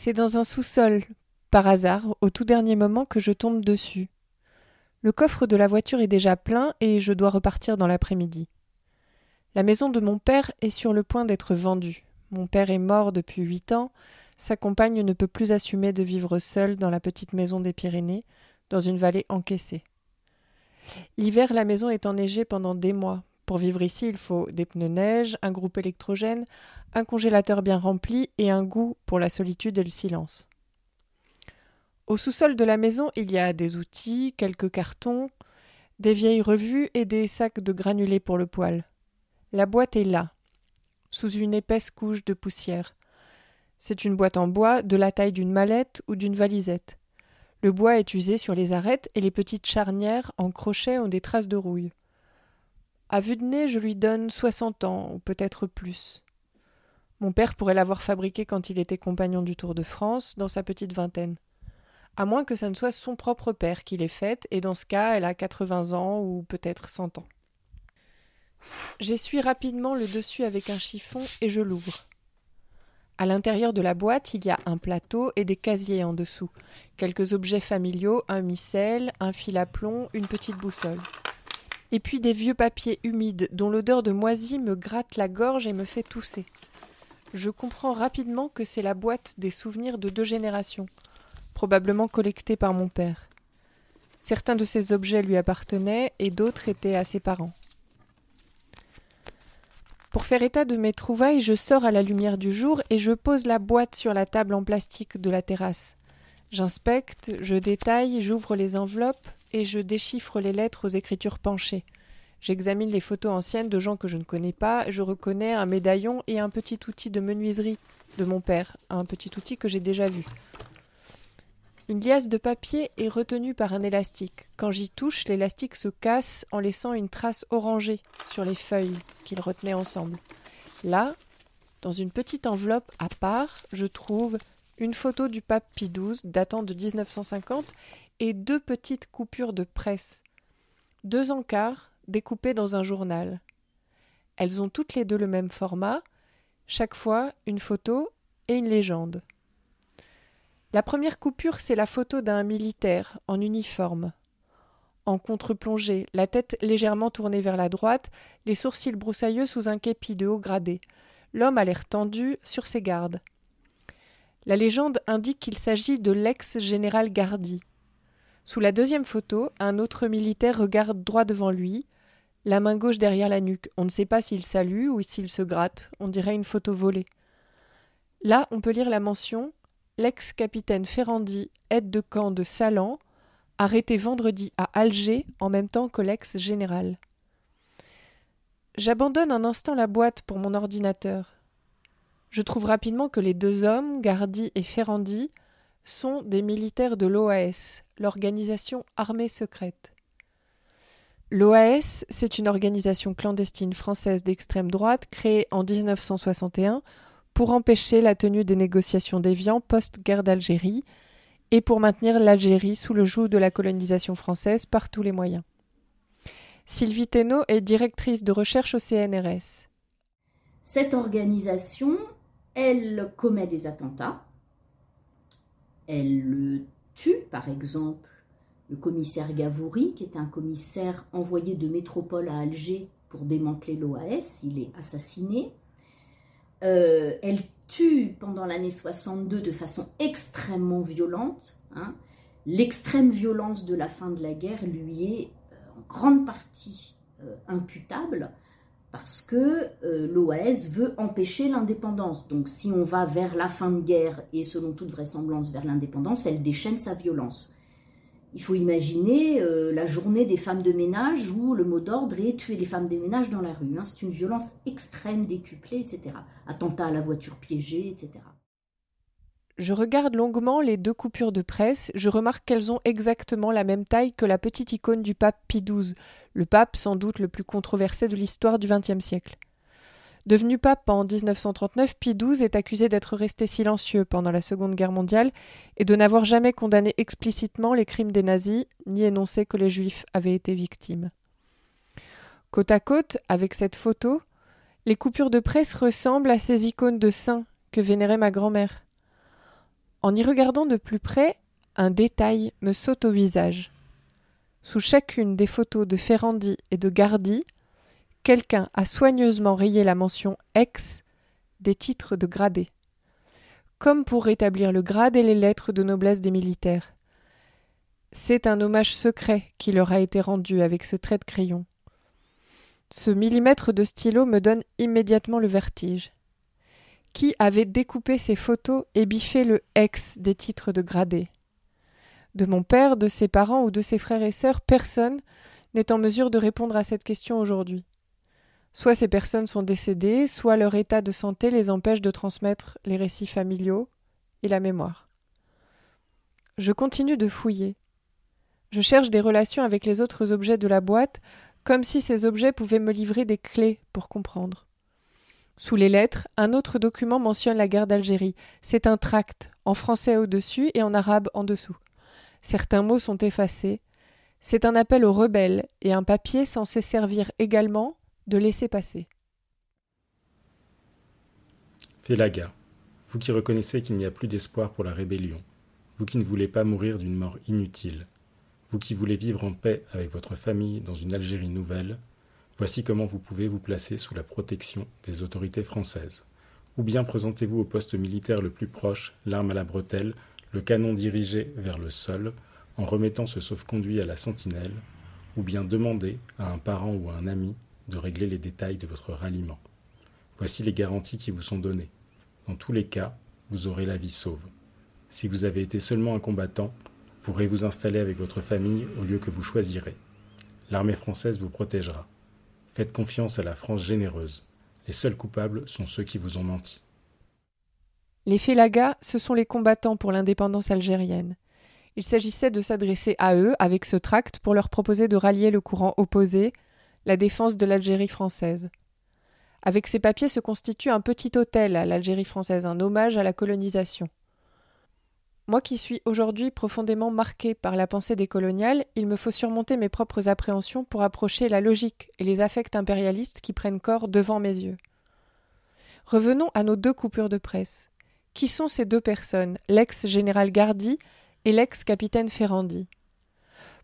C'est dans un sous-sol, par hasard, au tout dernier moment, que je tombe dessus. Le coffre de la voiture est déjà plein et je dois repartir dans l'après-midi. La maison de mon père est sur le point d'être vendue. Mon père est mort depuis huit ans, sa compagne ne peut plus assumer de vivre seule dans la petite maison des Pyrénées, dans une vallée encaissée. L'hiver, la maison est enneigée pendant des mois. Pour vivre ici, il faut des pneus neige, un groupe électrogène, un congélateur bien rempli et un goût pour la solitude et le silence. Au sous-sol de la maison, il y a des outils, quelques cartons, des vieilles revues et des sacs de granulés pour le poêle. La boîte est là, sous une épaisse couche de poussière. C'est une boîte en bois de la taille d'une mallette ou d'une valisette. Le bois est usé sur les arêtes et les petites charnières en crochet ont des traces de rouille. À vue de nez, je lui donne soixante ans, ou peut-être plus. Mon père pourrait l'avoir fabriquée quand il était compagnon du Tour de France, dans sa petite vingtaine. À moins que ça ne soit son propre père qui l'ait faite, et dans ce cas, elle a quatre-vingts ans ou peut-être cent ans. J'essuie rapidement le dessus avec un chiffon et je l'ouvre. À l'intérieur de la boîte, il y a un plateau et des casiers en dessous, quelques objets familiaux, un missel, un fil à plomb, une petite boussole. Et puis des vieux papiers humides dont l'odeur de moisi me gratte la gorge et me fait tousser. Je comprends rapidement que c'est la boîte des souvenirs de deux générations, probablement collectés par mon père. Certains de ces objets lui appartenaient et d'autres étaient à ses parents. Pour faire état de mes trouvailles, je sors à la lumière du jour et je pose la boîte sur la table en plastique de la terrasse. J'inspecte, je détaille, j'ouvre les enveloppes et je déchiffre les lettres aux écritures penchées. J'examine les photos anciennes de gens que je ne connais pas, je reconnais un médaillon et un petit outil de menuiserie de mon père, un petit outil que j'ai déjà vu. Une liasse de papier est retenue par un élastique. Quand j'y touche, l'élastique se casse en laissant une trace orangée sur les feuilles qu'il retenait ensemble. Là, dans une petite enveloppe à part, je trouve une photo du pape Pie XII datant de 1950 et deux petites coupures de presse, deux encarts découpés dans un journal. Elles ont toutes les deux le même format, chaque fois une photo et une légende. La première coupure, c'est la photo d'un militaire en uniforme. En contre-plongée, la tête légèrement tournée vers la droite, les sourcils broussailleux sous un képi de haut gradé. L'homme a l'air tendu, sur ses gardes. La légende indique qu'il s'agit de l'ex-général Gardy. Sous la deuxième photo, un autre militaire regarde droit devant lui, la main gauche derrière la nuque. On ne sait pas s'il salue ou s'il se gratte. On dirait une photo volée. Là, on peut lire la mention l'ex-capitaine Ferrandi, aide de camp de Salan, arrêté vendredi à Alger en même temps que l'ex-général. J'abandonne un instant la boîte pour mon ordinateur. Je trouve rapidement que les deux hommes, Gardy et Ferrandi, sont des militaires de l'OAS, l'organisation armée secrète. L'OAS, c'est une organisation clandestine française d'extrême droite créée en 1961 pour empêcher la tenue des négociations d'Évian post-guerre d'Algérie et pour maintenir l'Algérie sous le joug de la colonisation française par tous les moyens. Sylvie Thénault est directrice de recherche au CNRS. Cette organisation, elle commet des attentats. Elle tue, par exemple, le commissaire Gavouri, qui est un commissaire envoyé de métropole à Alger pour démanteler l'OAS. Il est assassiné. Euh, elle tue pendant l'année 62 de façon extrêmement violente. Hein. L'extrême violence de la fin de la guerre lui est euh, en grande partie euh, imputable parce que l'OAS veut empêcher l'indépendance. Donc si on va vers la fin de guerre et selon toute vraisemblance vers l'indépendance, elle déchaîne sa violence. Il faut imaginer euh, la journée des femmes de ménage où le mot d'ordre est tuer les femmes de ménage dans la rue. Hein. C'est une violence extrême, décuplée, etc. Attentat à la voiture piégée, etc. Je regarde longuement les deux coupures de presse, je remarque qu'elles ont exactement la même taille que la petite icône du pape Pie XII, le pape sans doute le plus controversé de l'histoire du XXe siècle. Devenu pape en 1939, Pie XII est accusé d'être resté silencieux pendant la Seconde Guerre mondiale et de n'avoir jamais condamné explicitement les crimes des nazis, ni énoncé que les juifs avaient été victimes. Côte à côte, avec cette photo, les coupures de presse ressemblent à ces icônes de saints que vénérait ma grand-mère. En y regardant de plus près, un détail me saute au visage. Sous chacune des photos de Ferrandi et de Gardi, quelqu'un a soigneusement rayé la mention ex des titres de gradés, comme pour rétablir le grade et les lettres de noblesse des militaires. C'est un hommage secret qui leur a été rendu avec ce trait de crayon. Ce millimètre de stylo me donne immédiatement le vertige. Qui avait découpé ces photos et biffé le ex des titres de gradés? De mon père, de ses parents ou de ses frères et sœurs, personne n'est en mesure de répondre à cette question aujourd'hui. Soit ces personnes sont décédées, soit leur état de santé les empêche de transmettre les récits familiaux et la mémoire. Je continue de fouiller. Je cherche des relations avec les autres objets de la boîte, comme si ces objets pouvaient me livrer des clés pour comprendre. Sous les lettres, un autre document mentionne la guerre d'Algérie. C'est un tract, en français au-dessus et en arabe en dessous. Certains mots sont effacés. C'est un appel aux rebelles et un papier censé servir également de laisser passer. Félaga, vous qui reconnaissez qu'il n'y a plus d'espoir pour la rébellion, vous qui ne voulez pas mourir d'une mort inutile, vous qui voulez vivre en paix avec votre famille dans une Algérie nouvelle, voici comment vous pouvez vous placer sous la protection des autorités françaises. Ou bien présentez-vous au poste militaire le plus proche, l'arme à la bretelle, le canon dirigé vers le sol, en remettant ce sauf-conduit à la sentinelle, ou bien demandez à un parent ou à un ami de régler les détails de votre ralliement. Voici les garanties qui vous sont données. Dans tous les cas, vous aurez la vie sauve. Si vous avez été seulement un combattant, vous pourrez vous installer avec votre famille au lieu que vous choisirez. L'armée française vous protégera. Faites confiance à la France généreuse. Les seuls coupables sont ceux qui vous ont menti. Les Félagas, ce sont les combattants pour l'indépendance algérienne. Il s'agissait de s'adresser à eux avec ce tract pour leur proposer de rallier le courant opposé, la défense de l'Algérie française. Avec ces papiers se constitue un petit hôtel à l'Algérie française, un hommage à la colonisation. Moi qui suis aujourd'hui profondément marqué par la pensée des coloniales, il me faut surmonter mes propres appréhensions pour approcher la logique et les affects impérialistes qui prennent corps devant mes yeux. Revenons à nos deux coupures de presse. Qui sont ces deux personnes, l'ex-général Gardy et l'ex-capitaine Ferrandi?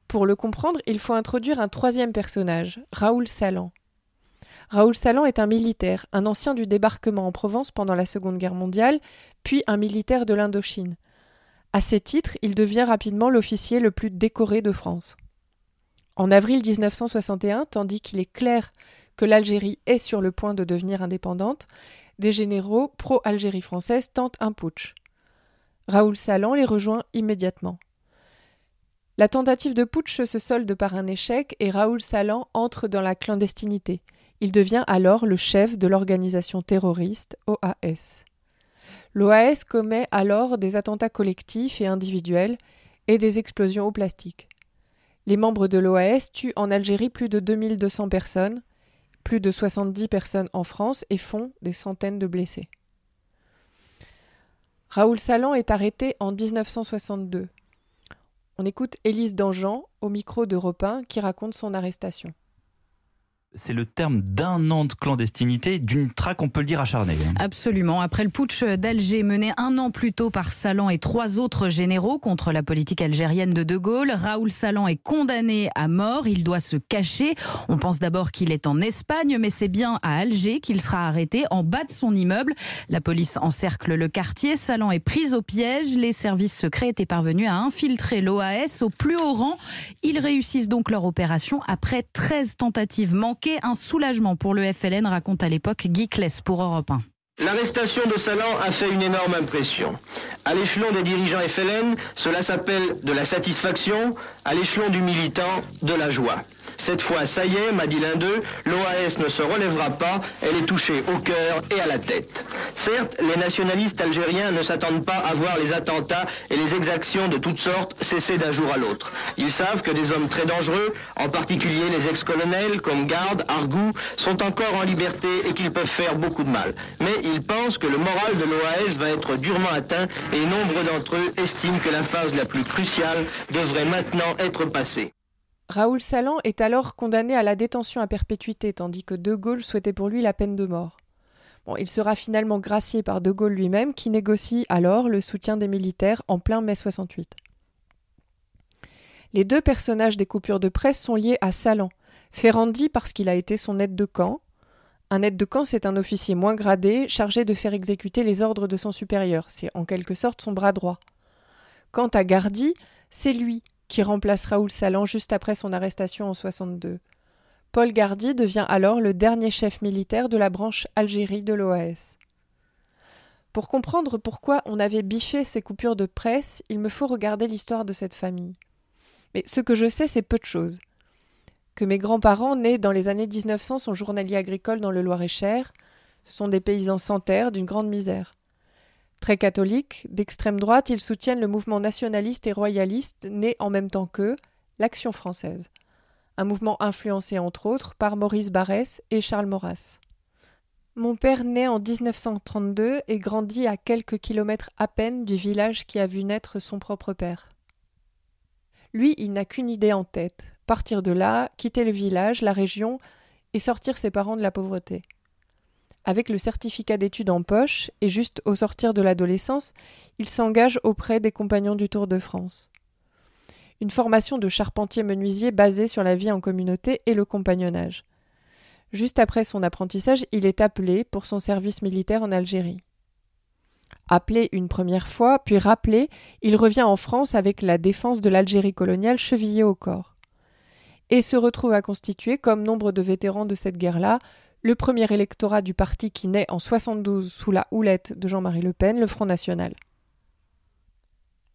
Pour le comprendre, il faut introduire un troisième personnage, Raoul Salan. Raoul Salan est un militaire, un ancien du débarquement en Provence pendant la Seconde Guerre mondiale, puis un militaire de l'Indochine. À ces titres, il devient rapidement l'officier le plus décoré de France. En avril 1961, tandis qu'il est clair que l'Algérie est sur le point de devenir indépendante, des généraux pro-Algérie française tentent un putsch. Raoul Salan les rejoint immédiatement. La tentative de putsch se solde par un échec et Raoul Salan entre dans la clandestinité. Il devient alors le chef de l'organisation terroriste OAS. L'OAS commet alors des attentats collectifs et individuels et des explosions au plastique. Les membres de l'OAS tuent en Algérie plus de 2200 personnes, plus de 70 personnes en France et font des centaines de blessés. Raoul Salan est arrêté en 1962. On écoute Élise Dangean au micro d'Europe 1 qui raconte son arrestation c'est le terme d'un an de clandestinité, d'une traque, on peut le dire, acharnée. Hein. Absolument. Après le putsch d'Alger mené un an plus tôt par Salan et trois autres généraux contre la politique algérienne de De Gaulle, Raoul Salan est condamné à mort. Il doit se cacher. On pense d'abord qu'il est en Espagne, mais c'est bien à Alger qu'il sera arrêté en bas de son immeuble. La police encercle le quartier. Salan est pris au piège. Les services secrets étaient parvenus à infiltrer l'OAS au plus haut rang. Ils réussissent donc leur opération après 13 tentatives manquées un soulagement pour le FLN, raconte à l'époque Guy Kless pour Europe 1. L'arrestation de Salan a fait une énorme impression. À l'échelon des dirigeants FLN, cela s'appelle de la satisfaction, à l'échelon du militant, de la joie. Cette fois, ça y est, m'a dit l'un d'eux, l'OAS ne se relèvera pas, elle est touchée au cœur et à la tête. Certes, les nationalistes algériens ne s'attendent pas à voir les attentats et les exactions de toutes sortes cesser d'un jour à l'autre. Ils savent que des hommes très dangereux, en particulier les ex-colonels comme Garde, Argou, sont encore en liberté et qu'ils peuvent faire beaucoup de mal. Mais ils pensent que le moral de l'OAS va être durement atteint et nombre d'entre eux estiment que la phase la plus cruciale devrait maintenant être passée. Raoul Salan est alors condamné à la détention à perpétuité, tandis que De Gaulle souhaitait pour lui la peine de mort. Il sera finalement gracié par De Gaulle lui-même qui négocie alors le soutien des militaires en plein mai 68. Les deux personnages des coupures de presse sont liés à Salan. Ferrandi parce qu'il a été son aide de camp. Un aide de camp, c'est un officier moins gradé, chargé de faire exécuter les ordres de son supérieur. C'est en quelque sorte son bras droit. Quant à Gardi, c'est lui qui remplace Raoul Salan juste après son arrestation en 62. Paul Gardy devient alors le dernier chef militaire de la branche Algérie de l'OAS. Pour comprendre pourquoi on avait biffé ces coupures de presse, il me faut regarder l'histoire de cette famille. Mais ce que je sais, c'est peu de choses. Que mes grands-parents, nés dans les années 1900, sont journaliers agricoles dans le Loir-et-Cher, sont des paysans sans terre d'une grande misère. Très catholiques, d'extrême droite, ils soutiennent le mouvement nationaliste et royaliste né en même temps qu'eux, l'Action française un mouvement influencé entre autres par Maurice Barrès et Charles Maurras. Mon père naît en 1932 et grandit à quelques kilomètres à peine du village qui a vu naître son propre père. Lui, il n'a qu'une idée en tête partir de là, quitter le village, la région, et sortir ses parents de la pauvreté. Avec le certificat d'études en poche, et juste au sortir de l'adolescence, il s'engage auprès des compagnons du Tour de France une formation de charpentier-menuisier basée sur la vie en communauté et le compagnonnage. Juste après son apprentissage, il est appelé pour son service militaire en Algérie. Appelé une première fois, puis rappelé, il revient en France avec la défense de l'Algérie coloniale chevillée au corps. Et se retrouve à constituer, comme nombre de vétérans de cette guerre-là, le premier électorat du parti qui naît en 72 sous la houlette de Jean-Marie Le Pen, le Front National.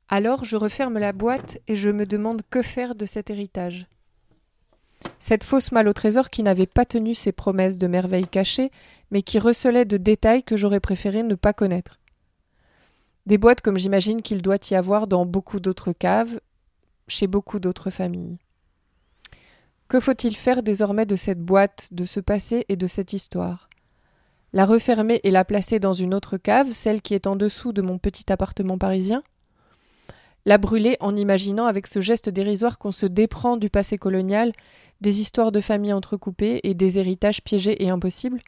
Alors je referme la boîte et je me demande que faire de cet héritage. Cette fausse malle au trésor qui n'avait pas tenu ses promesses de merveilles cachées, mais qui recelait de détails que j'aurais préféré ne pas connaître. Des boîtes comme j'imagine qu'il doit y avoir dans beaucoup d'autres caves, chez beaucoup d'autres familles. Que faut-il faire désormais de cette boîte, de ce passé et de cette histoire? La refermer et la placer dans une autre cave, celle qui est en dessous de mon petit appartement parisien? La brûler en imaginant avec ce geste dérisoire qu'on se déprend du passé colonial, des histoires de famille entrecoupées et des héritages piégés et impossibles?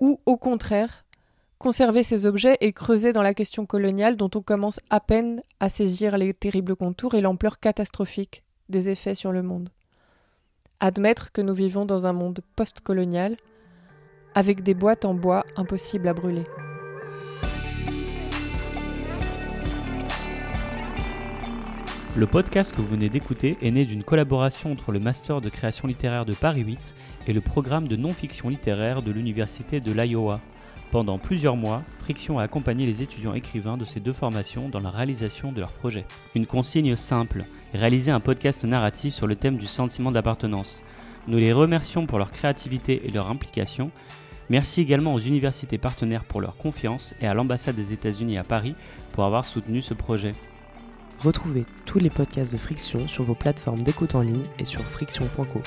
Ou, au contraire, conserver ces objets et creuser dans la question coloniale dont on commence à peine à saisir les terribles contours et l'ampleur catastrophique des effets sur le monde? Admettre que nous vivons dans un monde post-colonial, avec des boîtes en bois impossibles à brûler. Le podcast que vous venez d'écouter est né d'une collaboration entre le Master de création littéraire de Paris 8 et le programme de non-fiction littéraire de l'Université de l'Iowa. Pendant plusieurs mois, Friction a accompagné les étudiants écrivains de ces deux formations dans la réalisation de leurs projets. Une consigne simple, réaliser un podcast narratif sur le thème du sentiment d'appartenance. Nous les remercions pour leur créativité et leur implication. Merci également aux universités partenaires pour leur confiance et à l'ambassade des États-Unis à Paris pour avoir soutenu ce projet. Retrouvez tous les podcasts de Friction sur vos plateformes d'écoute en ligne et sur friction.co.